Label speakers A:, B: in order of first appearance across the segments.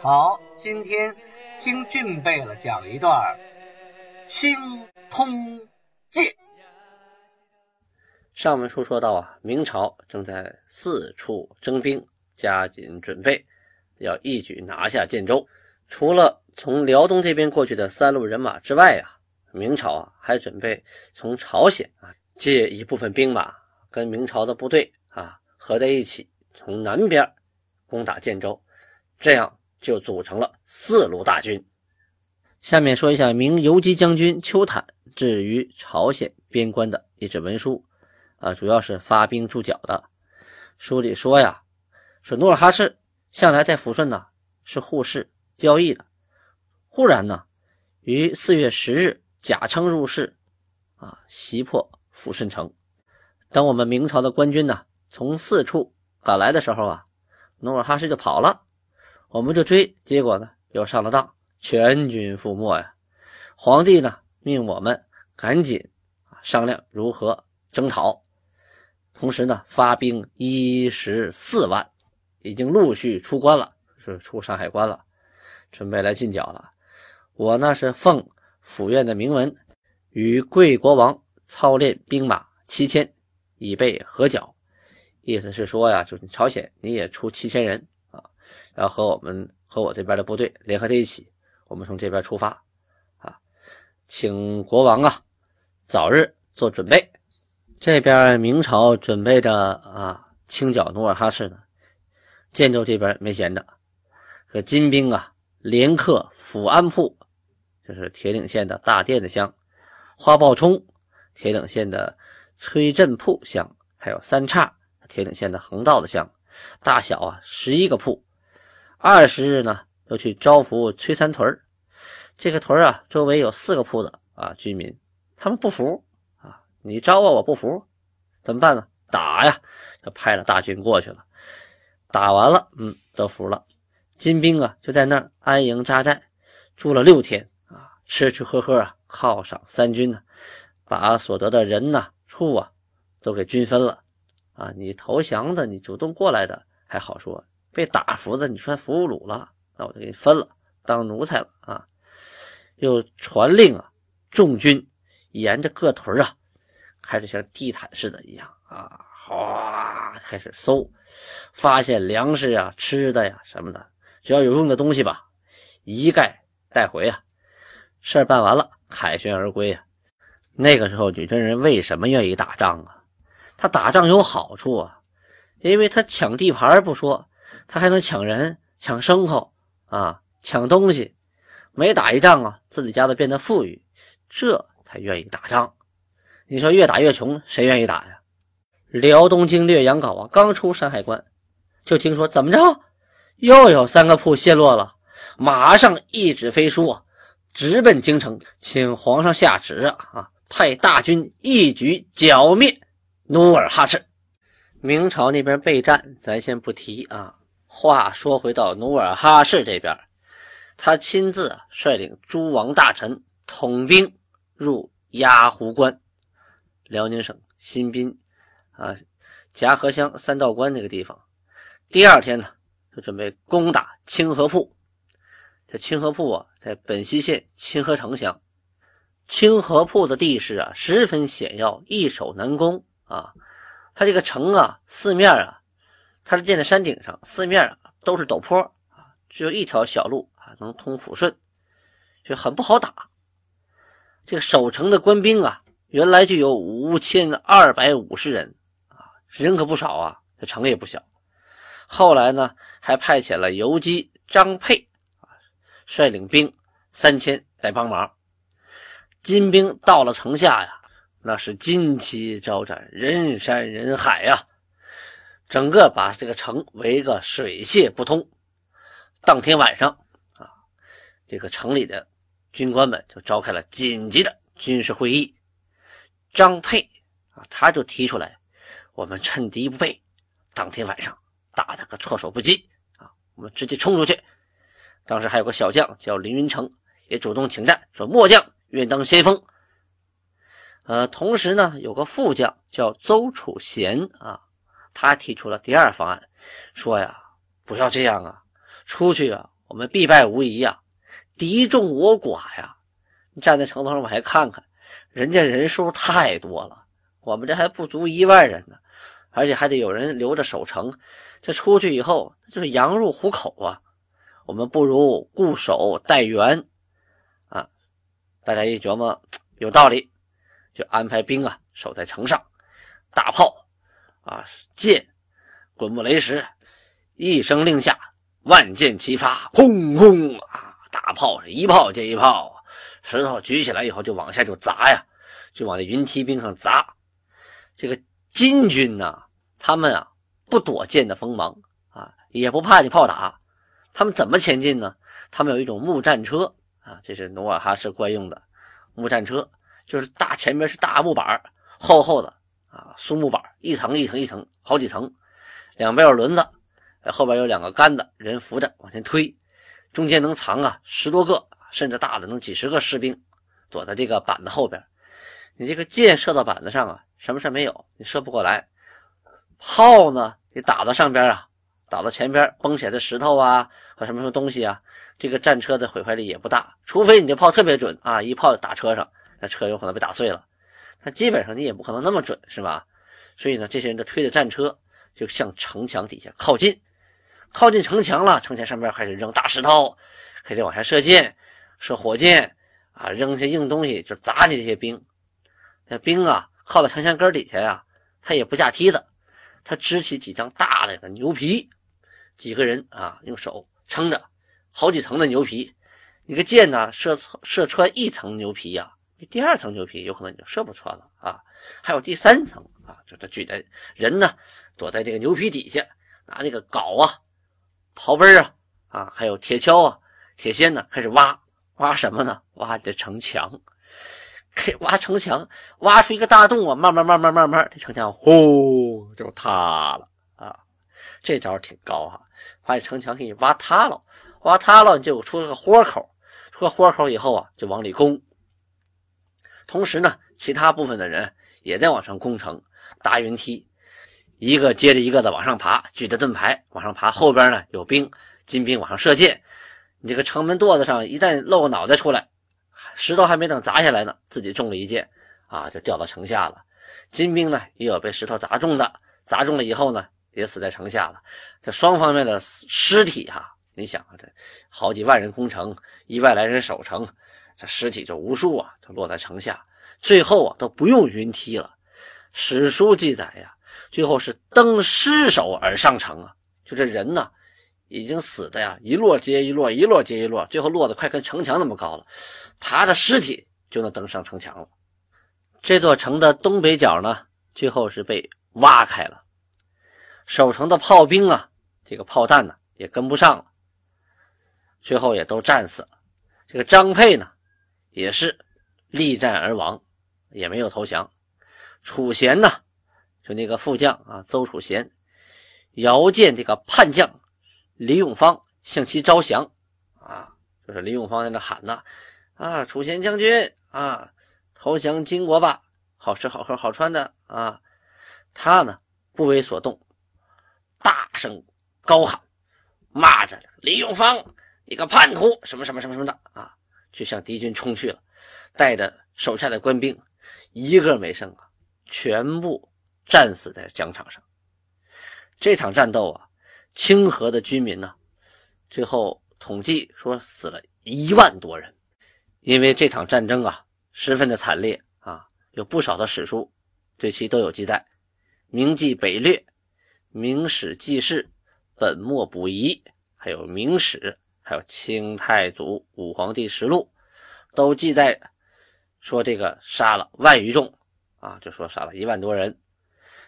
A: 好，今天听俊贝勒讲一段。清通鉴。
B: 上文书说到啊，明朝正在四处征兵，加紧准备，要一举拿下建州。除了从辽东这边过去的三路人马之外啊，明朝啊还准备从朝鲜啊借一部分兵马，跟明朝的部队啊合在一起，从南边攻打建州，这样就组成了四路大军。下面说一下明游击将军邱坦置于朝鲜边关的一纸文书，啊，主要是发兵驻剿的。书里说呀，说努尔哈赤向来在抚顺呢是互市交易的，忽然呢于四月十日假称入市，啊，袭破抚顺城。等我们明朝的官军呢从四处赶来的时候啊，努尔哈赤就跑了，我们就追，结果呢又上了当。全军覆没呀！皇帝呢，命我们赶紧啊商量如何征讨，同时呢，发兵一十四万，已经陆续出关了，是出山海关了，准备来进剿了。我呢是奉府院的明文，与贵国王操练兵马七千，以备合剿。意思是说呀，就是朝鲜你也出七千人，然后和我们和我这边的部队联合在一起。我们从这边出发，啊，请国王啊早日做准备。这边明朝准备着啊清剿努尔哈赤呢，建州这边没闲着，可金兵啊连克抚安铺，就是铁岭县的大店子乡；花豹冲，铁岭县的崔镇铺乡；还有三岔，铁岭县的横道子乡，大小啊十一个铺。二十日呢。又去招抚崔三屯这个屯啊，周围有四个铺子啊，居民他们不服啊，你招我我不服，怎么办呢？打呀！就派了大军过去了，打完了，嗯，都服了。金兵啊，就在那儿安营扎寨，住了六天啊，吃吃喝喝啊，犒赏三军呢，把所得的人呐、畜啊，都给均分了啊。你投降的，你主动过来的还好说，被打服的，你算俘虏了。那我就给你分了，当奴才了啊！又传令啊，众军沿着各屯啊，开始像地毯似的一样啊，哗，开始搜，发现粮食呀、吃的呀什么的，只要有用的东西吧，一概带回啊。事儿办完了，凯旋而归啊。那个时候，女真人为什么愿意打仗啊？他打仗有好处啊，因为他抢地盘不说，他还能抢人、抢牲口。啊，抢东西，每打一仗啊，自己家都变得富裕，这才愿意打仗。你说越打越穷，谁愿意打呀？辽东经略杨镐啊，刚出山海关，就听说怎么着，又有三个铺陷落了，马上一纸飞书啊，直奔京城，请皇上下旨啊，派大军一举剿灭努尔哈赤。明朝那边备战，咱先不提啊。话说回到努尔哈赤这边，他亲自率领诸王大臣统兵入鸭湖关，辽宁省新宾啊夹河乡三道关那个地方。第二天呢，就准备攻打清河铺。这清河铺啊，在本溪县清河城乡。清河铺的地势啊，十分险要，易守难攻啊。它这个城啊，四面啊。它是建在山顶上，四面啊都是陡坡啊，只有一条小路啊能通抚顺，就很不好打。这个守城的官兵啊，原来就有五千二百五十人啊，人可不少啊，这城也不小。后来呢，还派遣了游击张佩啊，率领兵三千来帮忙。金兵到了城下呀，那是旌旗招展，人山人海呀。整个把这个城围个水泄不通，当天晚上啊，这个城里的军官们就召开了紧急的军事会议。张佩啊，他就提出来，我们趁敌不备，当天晚上打他个措手不及啊！我们直接冲出去。当时还有个小将叫林云成，也主动请战，说末将愿当先锋。呃，同时呢，有个副将叫邹楚贤啊，他提出了第二方案，说呀，不要这样啊，出去啊，我们必败无疑啊，敌众我寡呀，你站在城头上往下看看。人家人数太多了，我们这还不足一万人呢，而且还得有人留着守城。这出去以后，就是羊入虎口啊。我们不如固守待援啊！大家一琢磨，有道理，就安排兵啊守在城上，大炮啊箭滚木雷石，一声令下，万箭齐发，轰轰啊！大炮是一炮接一炮。石头举起来以后，就往下就砸呀，就往那云梯兵上砸。这个金军呢，他们啊不躲箭的锋芒啊，也不怕你炮打。他们怎么前进呢？他们有一种木战车啊，这是努尔哈赤惯用的木战车，就是大前面是大木板，厚厚的啊松木板，一层一层一层，好几层，两边有轮子，后边有两个杆子，人扶着往前推，中间能藏啊十多个。甚至大的能几十个士兵躲在这个板子后边，你这个箭射到板子上啊，什么事没有，你射不过来。炮呢，你打到上边啊，打到前边崩起来的石头啊和什么什么东西啊，这个战车的毁坏力也不大，除非你这炮特别准啊，一炮打车上，那车有可能被打碎了。他基本上你也不可能那么准，是吧？所以呢，这些人就推着战车就向城墙底下靠近，靠近城墙了，城墙上边开始扔大石头，开始往下射箭。射火箭啊，扔些硬东西就砸你这些兵。那兵啊，靠在城墙根底下呀，他也不架梯子，他支起几张大的牛皮，几个人啊，用手撑着好几层的牛皮。一个箭呢，射射穿一层牛皮呀，你第二层牛皮有可能你就射不穿了啊。还有第三层啊，就他举的人呢，躲在这个牛皮底下，拿那个镐啊、刨根啊啊，还有铁锹啊、铁锨呢，开始挖。挖什么呢？挖的城墙，给挖城墙，挖出一个大洞啊！慢慢慢慢慢慢，这城墙呼就塌了啊！这招挺高哈，把城墙给你挖塌了，挖塌了你就出了个豁口，出了豁口以后啊，就往里攻。同时呢，其他部分的人也在往上攻城，搭云梯，一个接着一个的往上爬，举着盾牌往上爬，后边呢有兵，金兵往上射箭。你这个城门垛子上一旦露个脑袋出来，石头还没等砸下来呢，自己中了一箭，啊，就掉到城下了。金兵呢也有被石头砸中的，砸中了以后呢，也死在城下了。这双方面的尸体哈，你想啊，这好几万人攻城，一万来人守城，这尸体就无数啊，就落在城下。最后啊，都不用云梯了。史书记载呀，最后是登尸首而上城啊，就这人呢。已经死的呀，一摞接一摞，一摞接一摞，最后落得快跟城墙那么高了，爬着尸体就能登上城墙了。这座城的东北角呢，最后是被挖开了，守城的炮兵啊，这个炮弹呢也跟不上了，最后也都战死了。这个张佩呢，也是力战而亡，也没有投降。楚贤呢，就那个副将啊，邹楚贤，遥见这个叛将。李永芳向其招降，啊，就是李永芳在那喊呢，啊，楚贤将军啊，投降金国吧，好吃好喝好穿的啊。他呢不为所动，大声高喊，骂着李永芳，一个叛徒，什么什么什么什么的啊，就向敌军冲去了，带着手下的官兵，一个没剩啊，全部战死在疆场上。这场战斗啊。清河的军民呢，最后统计说死了一万多人，因为这场战争啊十分的惨烈啊，有不少的史书对其都有记载，《明记北略》《明史记事》《本末补遗》，还有《明史》，还有《清太祖武皇帝实录》，都记载说这个杀了万余众啊，就说杀了一万多人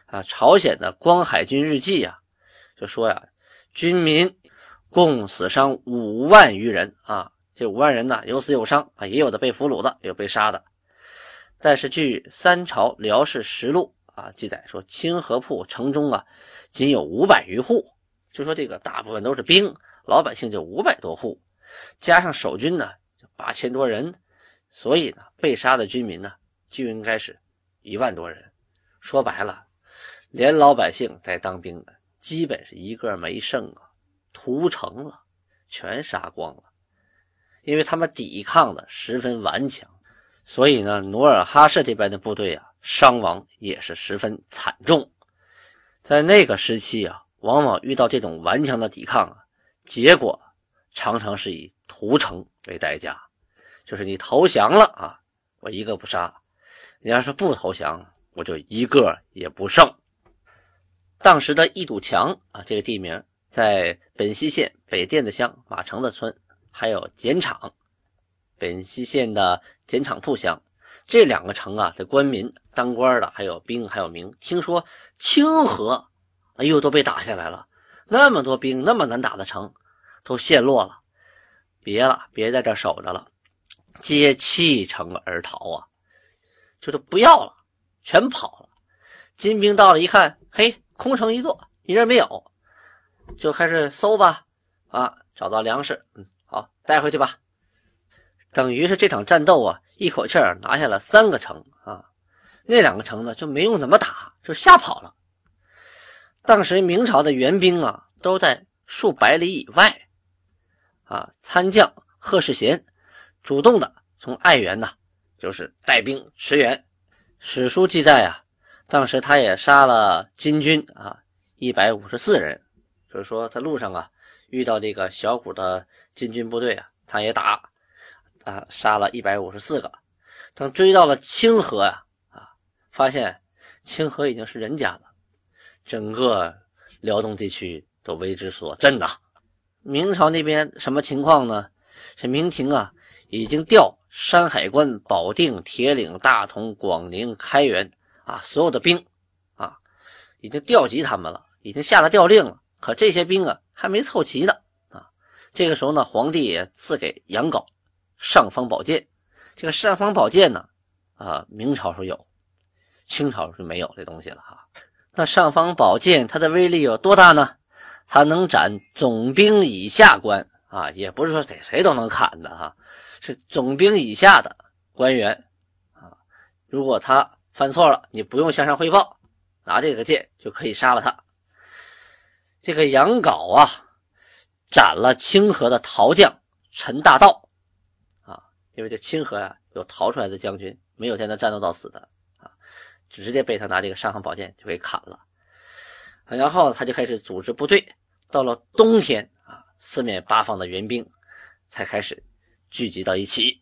B: 啊。朝鲜的《光海军日记》啊，就说呀。军民共死伤五万余人啊！这五万人呢，有死有伤啊，也有的被俘虏的，有被杀的。但是据《三朝辽氏实录》啊记载说，清河铺城中啊，仅有五百余户，就说这个大部分都是兵，老百姓就五百多户，加上守军呢，就八千多人，所以呢，被杀的军民呢，就应该是一万多人。说白了，连老百姓带当兵的，基本是一个没剩啊。屠城了，全杀光了，因为他们抵抗的十分顽强，所以呢，努尔哈赤这边的部队啊，伤亡也是十分惨重。在那个时期啊，往往遇到这种顽强的抵抗啊，结果常常是以屠城为代价，就是你投降了啊，我一个不杀；你要是不投降，我就一个也不剩。当时的一堵墙啊，这个地名。在本溪县北店子乡马城子村，还有碱厂，本溪县的碱厂铺乡，这两个城啊的官民、当官的，还有兵，还有民，听说清河，哎呦，都被打下来了。那么多兵，那么难打的城，都陷落了。别了，别在这守着了，皆弃城而逃啊！就是不要了，全跑了。金兵到了，一看，嘿，空城一座，一人没有。就开始搜吧，啊，找到粮食，嗯，好，带回去吧。等于是这场战斗啊，一口气拿下了三个城啊，那两个城呢就没用怎么打，就吓跑了。当时明朝的援兵啊都在数百里以外，啊，参将贺世贤主动的从爱媛呢，就是带兵驰援。史书记载啊，当时他也杀了金军啊一百五十四人。就是说，在路上啊，遇到这个小股的金军部队啊，他也打，啊，杀了一百五十四个。等追到了清河呀，啊，发现清河已经是人家了，整个辽东地区都为之所震呐。明朝那边什么情况呢？是明廷啊，已经调山海关、保定、铁岭、大同、广宁、开原啊，所有的兵啊，已经调集他们了，已经下了调令了。可这些兵啊还没凑齐呢啊！这个时候呢，皇帝也赐给杨镐尚方宝剑。这个尚方宝剑呢，啊，明朝时候有，清朝是没有这东西了哈。那尚方宝剑它的威力有多大呢？它能斩总兵以下官啊，也不是说谁谁都能砍的哈，是总兵以下的官员啊。如果他犯错了，你不用向上汇报，拿这个剑就可以杀了他。这个杨镐啊，斩了清河的逃将陈大道啊，因为这清河啊有逃出来的将军，没有在那战斗到死的，直接被他拿这个尚方宝剑就给砍了。然后他就开始组织部队，到了冬天啊，四面八方的援兵才开始聚集到一起。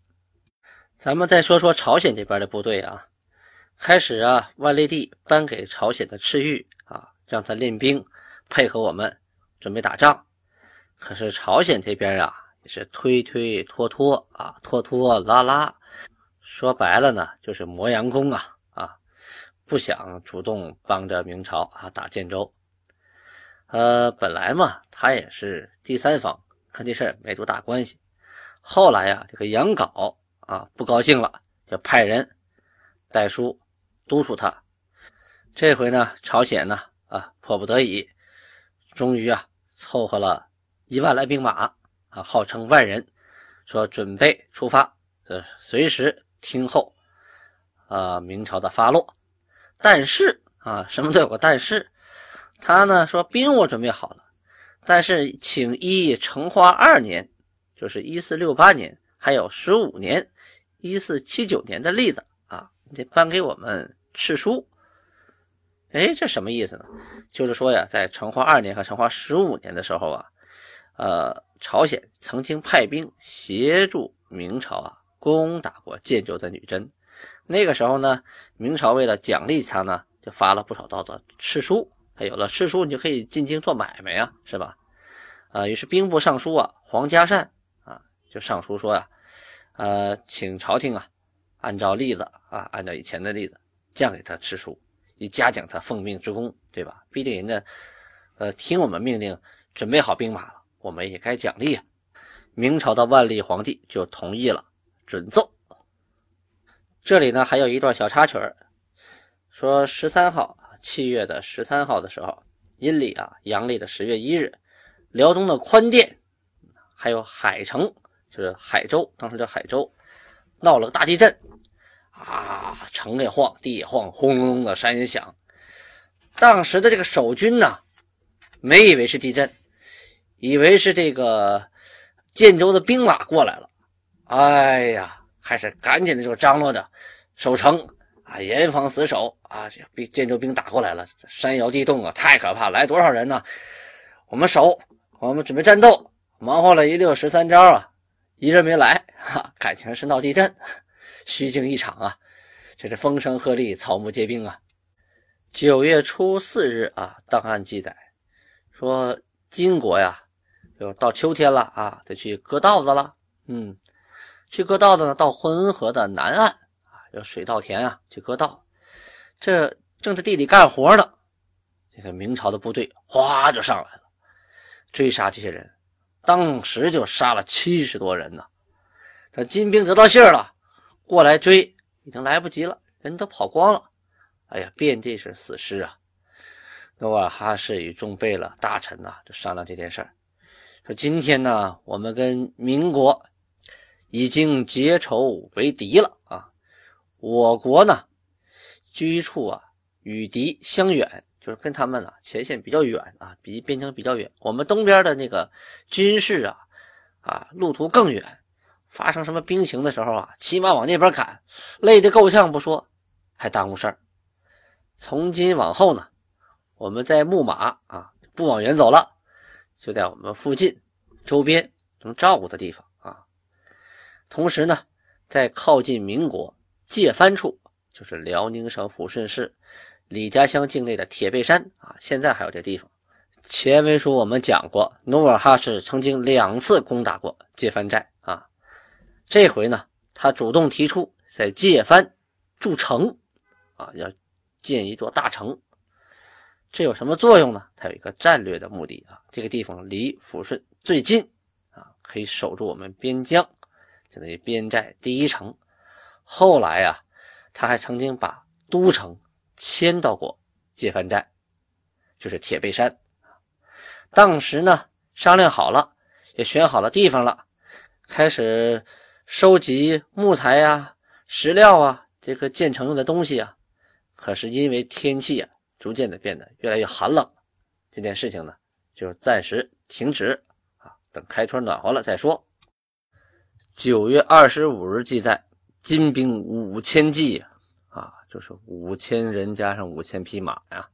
B: 咱们再说说朝鲜这边的部队啊，开始啊，万历帝颁给朝鲜的赤玉啊，让他练兵。配合我们准备打仗，可是朝鲜这边啊也是推推拖拖啊，拖拖拉拉，说白了呢就是磨洋工啊，不想主动帮着明朝啊打建州。呃，本来嘛他也是第三方，跟这事没多大关系。后来呀，这个杨镐啊不高兴了，就派人带书督促他。这回呢，朝鲜呢啊迫不得已。终于啊，凑合了一万来兵马啊，号称万人，说准备出发，呃，随时听候啊明朝的发落。但是啊，什么都有个但是，他呢说兵我准备好了，但是请依成化二年，就是一四六八年，还有十五年，一四七九年的例子啊，你得颁给我们敕书。哎，这什么意思呢？就是说呀，在成化二年和成化十五年的时候啊，呃，朝鲜曾经派兵协助明朝啊攻打过建州的女真。那个时候呢，明朝为了奖励他呢，就发了不少道的敕书。还有了敕书，你就可以进京做买卖呀，是吧？啊，于是兵部尚书啊黄嘉善啊就上书说呀，呃，请朝廷啊按照例子啊，按照以前的例子降给他敕书。以嘉奖他奉命之功，对吧？毕竟人家，呃，听我们命令，准备好兵马了我们也该奖励啊。明朝的万历皇帝就同意了，准奏。这里呢还有一段小插曲儿，说十三号，七月的十三号的时候，阴历啊，阳历的十月一日，辽东的宽甸，还有海城，就是海州，当时叫海州，闹了个大地震，啊，城也晃，地也晃，轰隆隆的山也响。当时的这个守军呢，没以为是地震，以为是这个。建州的兵马过来了，哎呀，还是赶紧的就张罗着守城啊，严防死守啊！这兵建州兵打过来了，山摇地动啊，太可怕！来多少人呢？我们守，我们准备战斗，忙活了一溜十三招啊，一人没来，哈，感情是闹地震，虚惊一场啊！这是风声鹤唳，草木皆兵啊！九月初四日啊，档案记载说金国呀。就到秋天了啊，得去割稻子了。嗯，去割稻子呢，到浑河的南岸啊，有水稻田啊，去割稻。这正在地里干活呢，这个明朝的部队哗就上来了，追杀这些人，当时就杀了七十多人呢。这金兵得到信儿了，过来追，已经来不及了，人都跑光了。哎呀，遍地是死尸啊！努尔哈赤与众贝勒大臣呐，就商量这件事儿。说今天呢，我们跟民国已经结仇为敌了啊！我国呢，居处啊与敌相远，就是跟他们啊前线比较远啊，比边疆比较远。我们东边的那个军事啊啊路途更远，发生什么兵情的时候啊，骑马往那边赶，累得够呛不说，还耽误事儿。从今往后呢，我们在牧马啊，不往远走了。就在我们附近、周边能照顾的地方。同时呢，在靠近民国界藩处，就是辽宁省抚顺市李家乡境内的铁背山啊，现在还有这地方。前文书我们讲过，努尔哈赤曾经两次攻打过界藩寨啊。这回呢，他主动提出在界藩筑城啊，要建一座大城。这有什么作用呢？它有一个战略的目的啊，这个地方离抚顺最近啊，可以守住我们边疆，就等于边寨第一城。后来啊，他还曾经把都城迁到过界藩寨，就是铁背山。当时呢，商量好了，也选好了地方了，开始收集木材呀、石料啊，这个建成用的东西啊。可是因为天气啊。逐渐的变得越来越寒冷，这件事情呢，就暂时停止啊，等开春暖和了再说。九月二十五日记载，金兵五千骑啊，就是五千人加上五千匹马呀，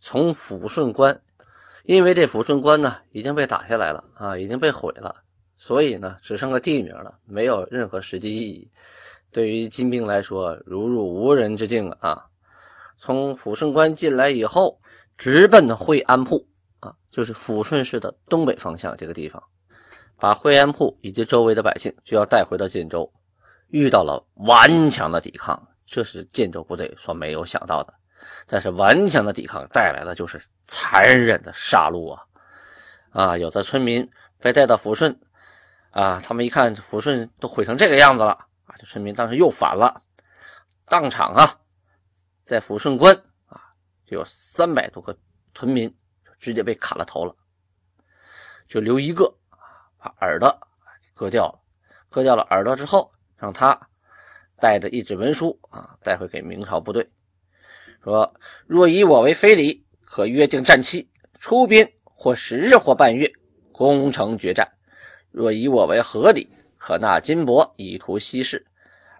B: 从抚顺关，因为这抚顺关呢已经被打下来了啊，已经被毁了，所以呢只剩个地名了，没有任何实际意义。对于金兵来说，如入无人之境了啊。从抚顺关进来以后，直奔惠安铺啊，就是抚顺市的东北方向这个地方，把惠安铺以及周围的百姓就要带回到建州，遇到了顽强的抵抗，这是建州部队所没有想到的。但是顽强的抵抗带来的就是残忍的杀戮啊！啊，有的村民被带到抚顺啊，他们一看抚顺都毁成这个样子了啊，这村民当时又反了，当场啊。在抚顺关啊，就有三百多个屯民直接被砍了头了，就留一个，把耳朵割掉了。割掉了耳朵之后，让他带着一纸文书啊，带回给明朝部队，说：若以我为非礼，可约定战期，出兵或十日或半月，攻城决战；若以我为合理，可纳金帛以图息事，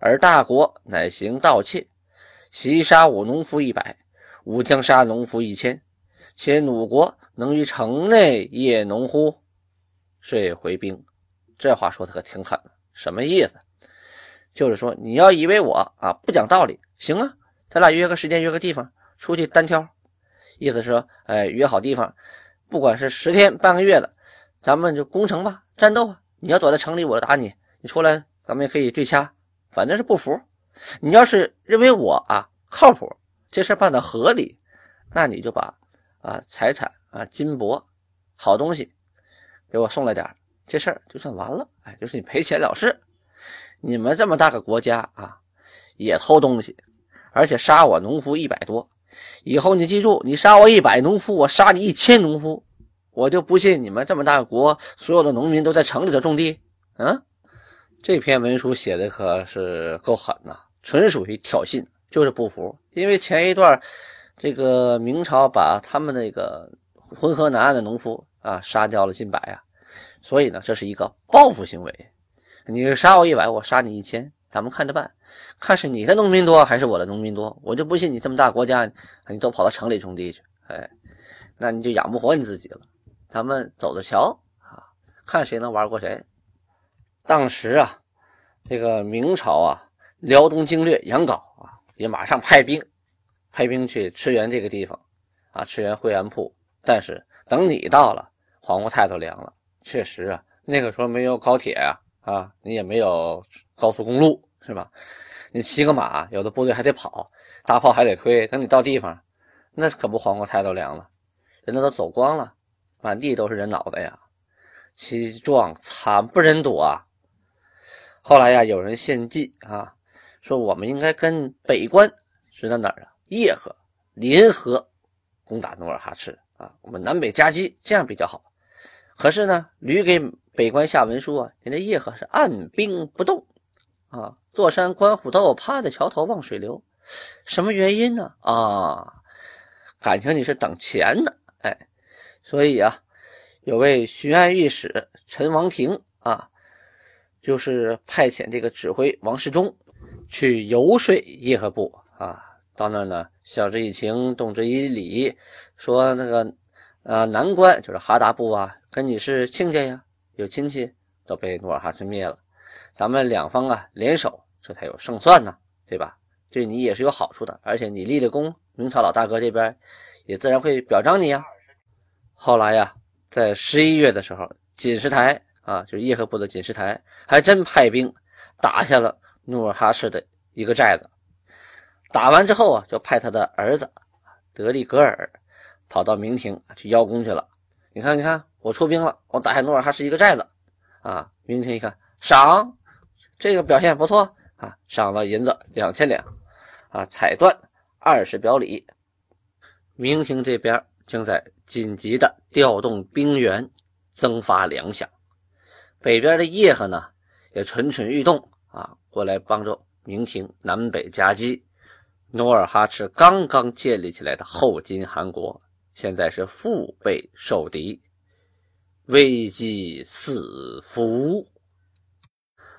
B: 而大国乃行盗窃。袭杀我农夫一百，吾将杀农夫一千。且鲁国能于城内夜农乎？遂回兵。这话说的可挺狠的，什么意思？就是说你要以为我啊不讲道理，行啊，咱俩约个时间，约个地方出去单挑。意思是说，哎，约好地方，不管是十天半个月的，咱们就攻城吧，战斗吧。你要躲在城里，我就打你；你出来，咱们也可以对掐。反正是不服。你要是认为我啊靠谱，这事办的合理，那你就把啊财产啊金帛好东西给我送来点这事儿就算完了。哎，就是你赔钱了事。你们这么大个国家啊，也偷东西，而且杀我农夫一百多。以后你记住，你杀我一百农夫，我杀你一千农夫，我就不信你们这么大个国，所有的农民都在城里头种地。嗯，这篇文书写的可是够狠呐，纯属于挑衅，就是不服。因为前一段，这个明朝把他们那个浑河南岸的农夫啊杀掉了近百啊，所以呢，这是一个报复行为。你杀我一百，我杀你一千，咱们看着办。看是你的农民多还是我的农民多，我就不信你这么大国家，你都跑到城里种地去，哎，那你就养不活你自己了。咱们走着瞧啊，看谁能玩过谁。当时啊，这个明朝啊，辽东经略杨镐啊，也马上派兵，派兵去驰援这个地方啊，驰援惠安铺。但是等你到了，黄瓜菜都凉了。确实啊，那个时候没有高铁啊。啊，你也没有高速公路是吧？你骑个马，有的部队还得跑，大炮还得推。等你到地方，那可不黄瓜菜都凉了，人家都走光了，满地都是人脑袋呀，其状惨不忍睹啊！后来呀，有人献计啊，说我们应该跟北关是在哪儿啊？叶河联合攻打努尔哈赤啊，我们南北夹击，这样比较好。可是呢，吕给。北关下文书啊，人家叶赫是按兵不动啊，坐山观虎斗，趴在桥头望水流，什么原因呢？啊，感情你是等钱呢？哎，所以啊，有位巡按御史陈王庭啊，就是派遣这个指挥王世忠去游说叶赫部啊，到那儿呢，晓之以情，动之以理，说那个呃南关就是哈达部啊，跟你是亲家呀。有亲戚都被努尔哈赤灭了，咱们两方啊联手，这才有胜算呢，对吧？对你也是有好处的，而且你立了功，明朝老大哥这边也自然会表彰你呀。后来呀，在十一月的时候，锦石台啊，就是叶赫部的锦石台，还真派兵打下了努尔哈赤的一个寨子。打完之后啊，就派他的儿子德里格尔跑到明廷去邀功去了。你看，你看。我出兵了，我打下努尔哈赤一个寨子，啊！明廷一看，赏，这个表现不错啊，赏了银子两千两，啊，彩缎二十表里。明廷这边正在紧急的调动兵员，增发粮饷。北边的叶赫呢，也蠢蠢欲动啊，过来帮助明廷南北夹击。努尔哈赤刚刚建立起来的后金汗国，现在是腹背受敌。危机四伏。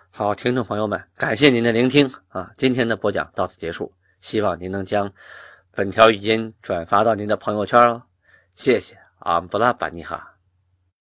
B: 好，听众朋友们，感谢您的聆听啊！今天的播讲到此结束，希望您能将本条语音转发到您的朋友圈哦。谢谢，阿姆布拉巴尼哈。